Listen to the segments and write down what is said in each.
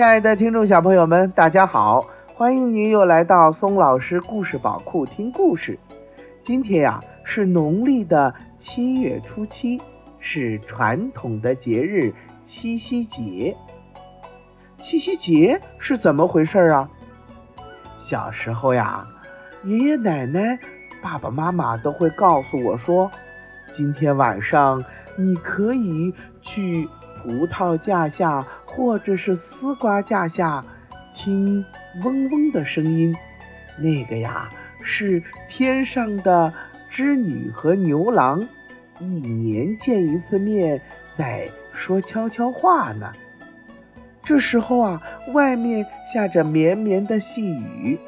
亲爱的听众小朋友们，大家好！欢迎您又来到松老师故事宝库听故事。今天呀是农历的七月初七，是传统的节日七夕节。七夕节是怎么回事啊？小时候呀，爷爷奶奶、爸爸妈妈都会告诉我说，今天晚上你可以去葡萄架下或者是丝瓜架下听嗡嗡的声音，那个呀是天上的织女和牛郎一年见一次面，在说悄悄话呢。这时候啊，外面下着绵绵的细雨。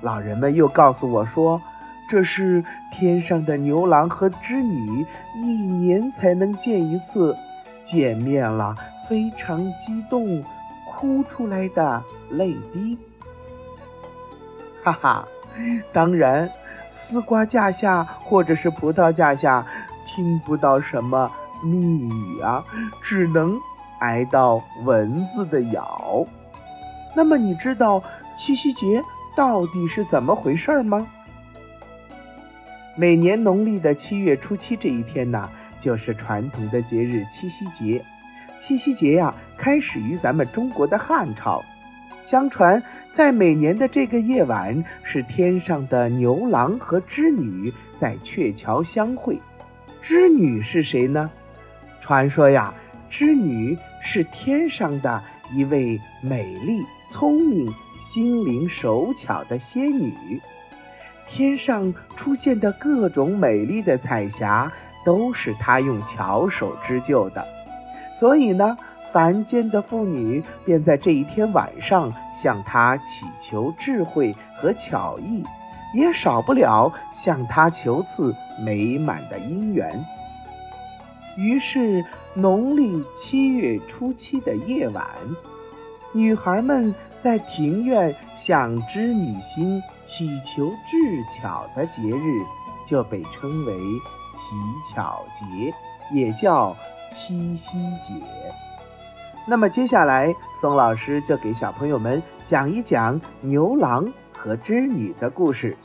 老人们又告诉我说，这是天上的牛郎和织女一年才能见一次，见面了非常激动，哭出来的泪滴。哈哈，当然，丝瓜架下或者是葡萄架下，听不到什么蜜语啊，只能。挨到蚊子的咬，那么你知道七夕节到底是怎么回事吗？每年农历的七月初七这一天呢，就是传统的节日七夕节。七夕节呀，开始于咱们中国的汉朝。相传，在每年的这个夜晚，是天上的牛郎和织女在鹊桥相会。织女是谁呢？传说呀。织女是天上的一位美丽、聪明、心灵手巧的仙女，天上出现的各种美丽的彩霞都是她用巧手织就的。所以呢，凡间的妇女便在这一天晚上向她祈求智慧和巧艺，也少不了向她求赐美满的姻缘。于是。农历七月初七的夜晚，女孩们在庭院向织女星祈求智巧的节日，就被称为乞巧节，也叫七夕节。那么接下来，宋老师就给小朋友们讲一讲牛郎和织女的故事。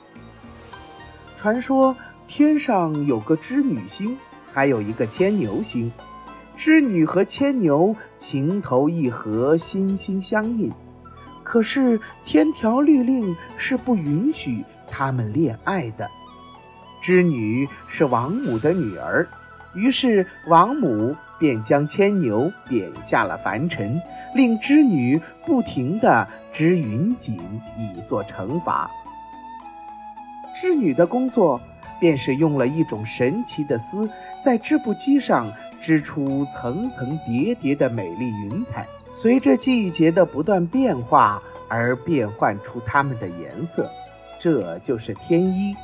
传说天上有个织女星，还有一个牵牛星。织女和牵牛情投意合，心心相印。可是天条律令是不允许他们恋爱的。织女是王母的女儿，于是王母便将牵牛贬下了凡尘，令织女不停地织云锦，以作惩罚。织女的工作便是用了一种神奇的丝，在织布机上。织出层层叠叠的美丽云彩，随着季节的不断变化而变换出它们的颜色，这就是天衣。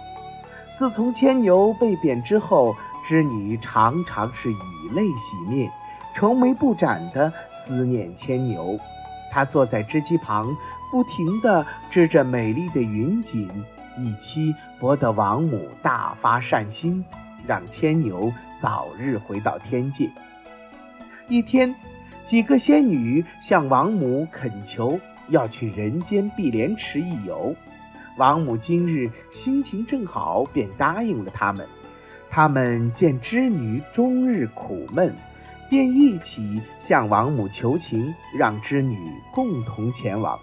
自从牵牛被贬之后，织女常常是以泪洗面，愁眉不展地思念牵牛。她坐在织机旁，不停地织着美丽的云锦，以期博得王母大发善心。让牵牛早日回到天界。一天，几个仙女向王母恳求要去人间碧莲池一游。王母今日心情正好，便答应了他们。他们见织女终日苦闷，便一起向王母求情，让织女共同前往。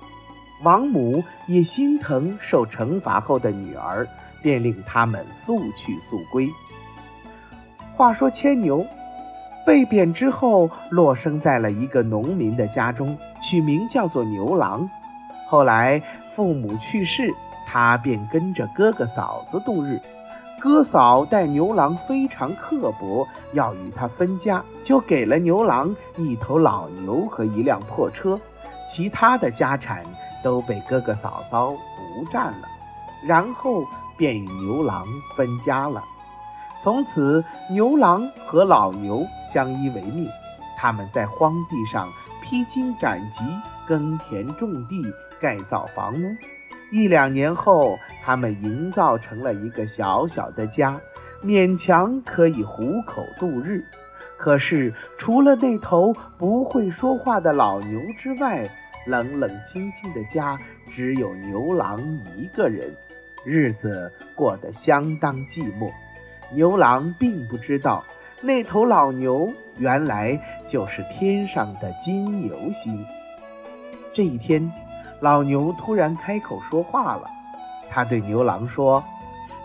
王母也心疼受惩罚后的女儿，便令他们速去速归。话说牵牛被贬之后，落生在了一个农民的家中，取名叫做牛郎。后来父母去世，他便跟着哥哥嫂子度日。哥嫂待牛郎非常刻薄，要与他分家，就给了牛郎一头老牛和一辆破车，其他的家产都被哥哥嫂嫂独占了，然后便与牛郎分家了。从此，牛郎和老牛相依为命。他们在荒地上披荆斩棘，耕田种地，盖造房屋。一两年后，他们营造成了一个小小的家，勉强可以糊口度日。可是，除了那头不会说话的老牛之外，冷冷清清的家只有牛郎一个人，日子过得相当寂寞。牛郎并不知道，那头老牛原来就是天上的金牛星。这一天，老牛突然开口说话了，他对牛郎说：“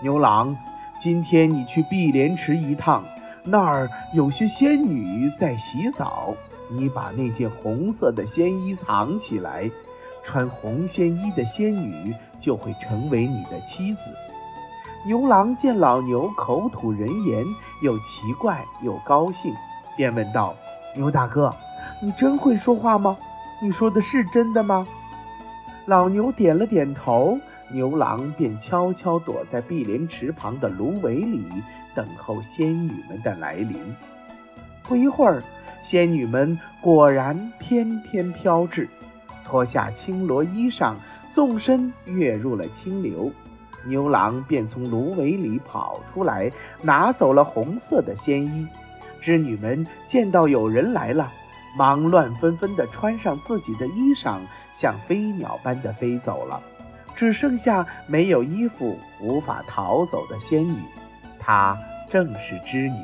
牛郎，今天你去碧莲池一趟，那儿有些仙女在洗澡。”你把那件红色的仙衣藏起来，穿红仙衣的仙女就会成为你的妻子。牛郎见老牛口吐人言，又奇怪又高兴，便问道：“牛大哥，你真会说话吗？你说的是真的吗？”老牛点了点头，牛郎便悄悄躲在碧莲池旁的芦苇里，等候仙女们的来临。不一会儿。仙女们果然翩翩飘至，脱下青罗衣裳，纵身跃入了清流。牛郎便从芦苇里跑出来，拿走了红色的仙衣。织女们见到有人来了，忙乱纷纷地穿上自己的衣裳，像飞鸟般的飞走了。只剩下没有衣服、无法逃走的仙女，她正是织女。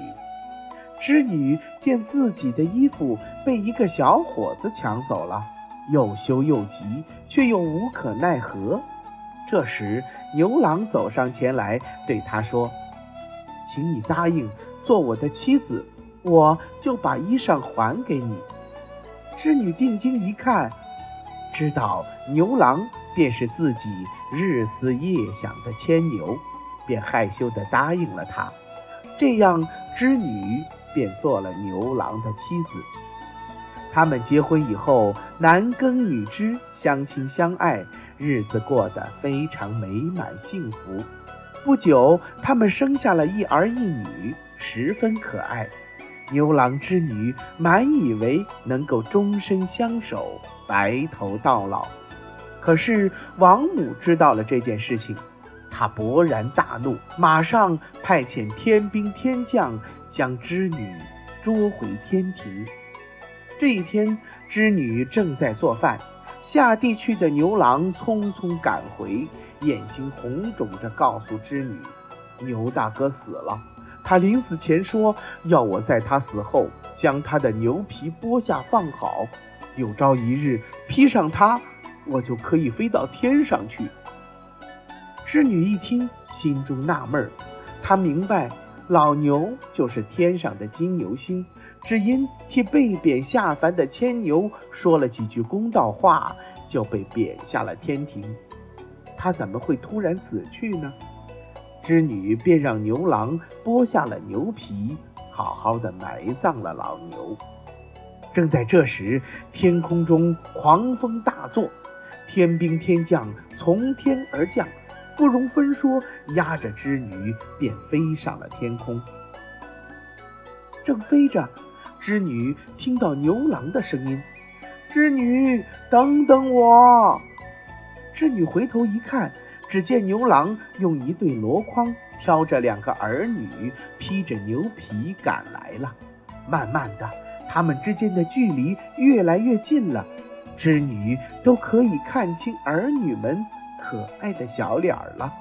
织女见自己的衣服被一个小伙子抢走了，又羞又急，却又无可奈何。这时，牛郎走上前来，对她说：“请你答应做我的妻子，我就把衣裳还给你。”织女定睛一看，知道牛郎便是自己日思夜想的牵牛，便害羞地答应了他。这样，织女。便做了牛郎的妻子。他们结婚以后，男耕女织，相亲相爱，日子过得非常美满幸福。不久，他们生下了一儿一女，十分可爱。牛郎织女满以为能够终身相守，白头到老。可是王母知道了这件事情，她勃然大怒，马上派遣天兵天将。将织女捉回天庭。这一天，织女正在做饭，下地去的牛郎匆匆赶回，眼睛红肿着，告诉织女：“牛大哥死了。他临死前说，要我在他死后将他的牛皮剥下放好，有朝一日披上它，我就可以飞到天上去。”织女一听，心中纳闷儿，她明白。老牛就是天上的金牛星，只因替被贬下凡的牵牛说了几句公道话，就被贬下了天庭。他怎么会突然死去呢？织女便让牛郎剥下了牛皮，好好的埋葬了老牛。正在这时，天空中狂风大作，天兵天将从天而降。不容分说，压着织女便飞上了天空。正飞着，织女听到牛郎的声音：“织女，等等我！”织女回头一看，只见牛郎用一对箩筐挑着两个儿女，披着牛皮赶来了。慢慢的，他们之间的距离越来越近了，织女都可以看清儿女们。可爱的小脸儿了，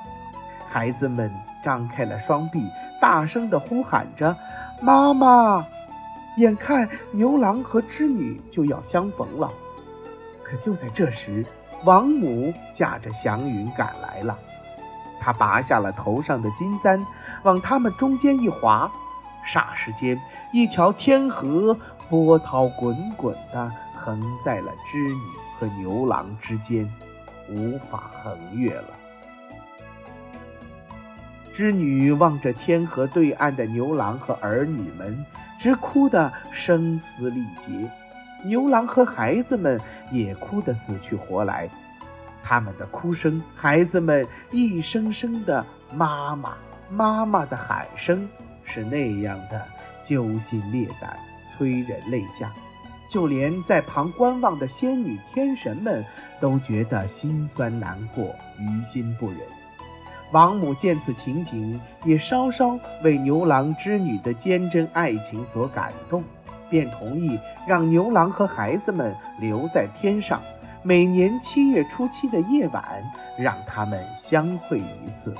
孩子们张开了双臂，大声地呼喊着：“妈妈！”眼看牛郎和织女就要相逢了，可就在这时，王母驾着祥云赶来了。她拔下了头上的金簪，往他们中间一划，霎时间，一条天河波涛滚滚地横在了织女和牛郎之间。无法横越了。织女望着天河对岸的牛郎和儿女们，直哭得声嘶力竭；牛郎和孩子们也哭得死去活来。他们的哭声，孩子们一声声的“妈妈，妈妈”的喊声，是那样的揪心裂胆，催人泪下。就连在旁观望的仙女天神们都觉得心酸难过，于心不忍。王母见此情景，也稍稍为牛郎织女的坚贞爱情所感动，便同意让牛郎和孩子们留在天上，每年七月初七的夜晚，让他们相会一次。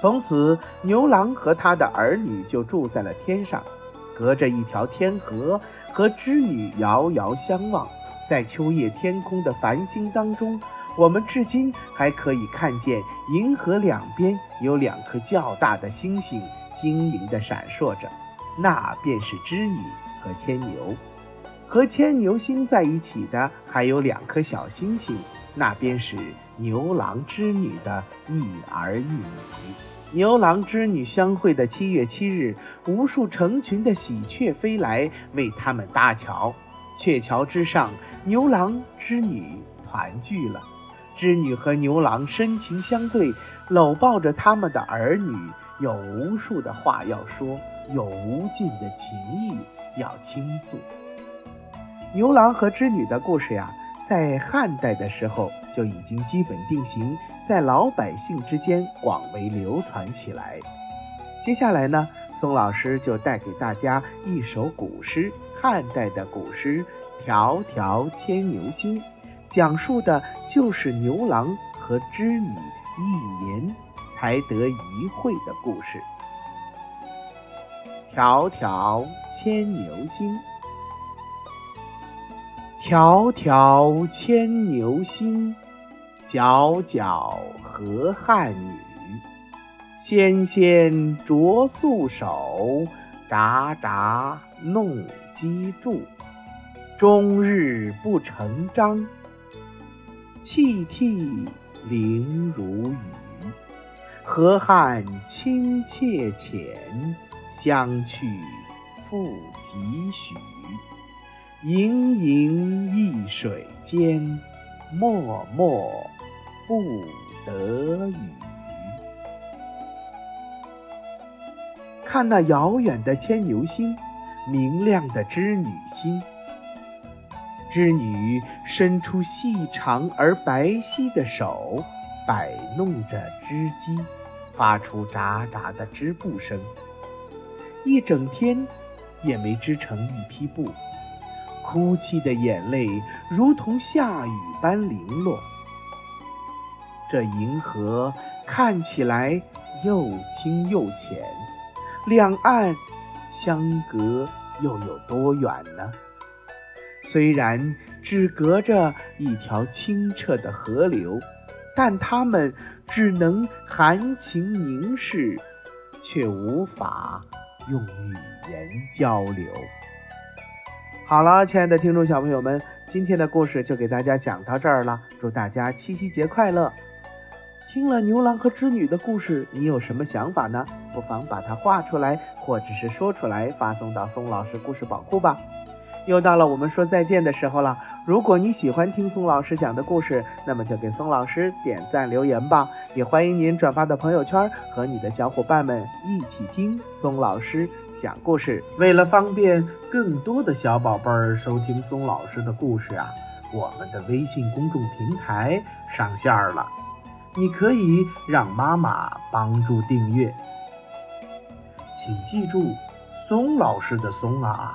从此，牛郎和他的儿女就住在了天上，隔着一条天河，和织女遥遥相望。在秋夜天空的繁星当中，我们至今还可以看见银河两边有两颗较大的星星晶莹地闪烁着，那便是织女和牵牛。和牵牛星在一起的还有两颗小星星，那便是牛郎织女的一儿一女。牛郎织女相会的七月七日，无数成群的喜鹊飞来为他们搭桥。鹊桥之上，牛郎织女团聚了。织女和牛郎深情相对，搂抱着他们的儿女，有无数的话要说，有无尽的情谊要倾诉。牛郎和织女的故事呀，在汉代的时候就已经基本定型，在老百姓之间广为流传起来。接下来呢，宋老师就带给大家一首古诗。汉代的古诗《迢迢牵牛星》，讲述的就是牛郎和织女一年才得一会的故事。迢迢牵牛星，迢迢牵牛星，皎皎河汉女。纤纤擢素手，札札弄机杼。终日不成章，泣涕零如雨。河汉清且浅，相去复几许？盈盈一水间，脉脉不得语。看那遥远的牵牛星，明亮的织女星。织女伸出细长而白皙的手，摆弄着织机，发出喳喳的织布声。一整天也没织成一匹布，哭泣的眼泪如同下雨般零落。这银河看起来又清又浅。两岸相隔又有多远呢？虽然只隔着一条清澈的河流，但他们只能含情凝视，却无法用语言交流。好了，亲爱的听众小朋友们，今天的故事就给大家讲到这儿了。祝大家七夕节快乐！听了牛郎和织女的故事，你有什么想法呢？不妨把它画出来，或者是说出来，发送到宋老师故事宝库吧。又到了我们说再见的时候了。如果你喜欢听松老师讲的故事，那么就给松老师点赞留言吧。也欢迎您转发到朋友圈，和你的小伙伴们一起听松老师讲故事。为了方便更多的小宝贝儿收听松老师的故事啊，我们的微信公众平台上线了。你可以让妈妈帮助订阅，请记住，松老师的“松”啊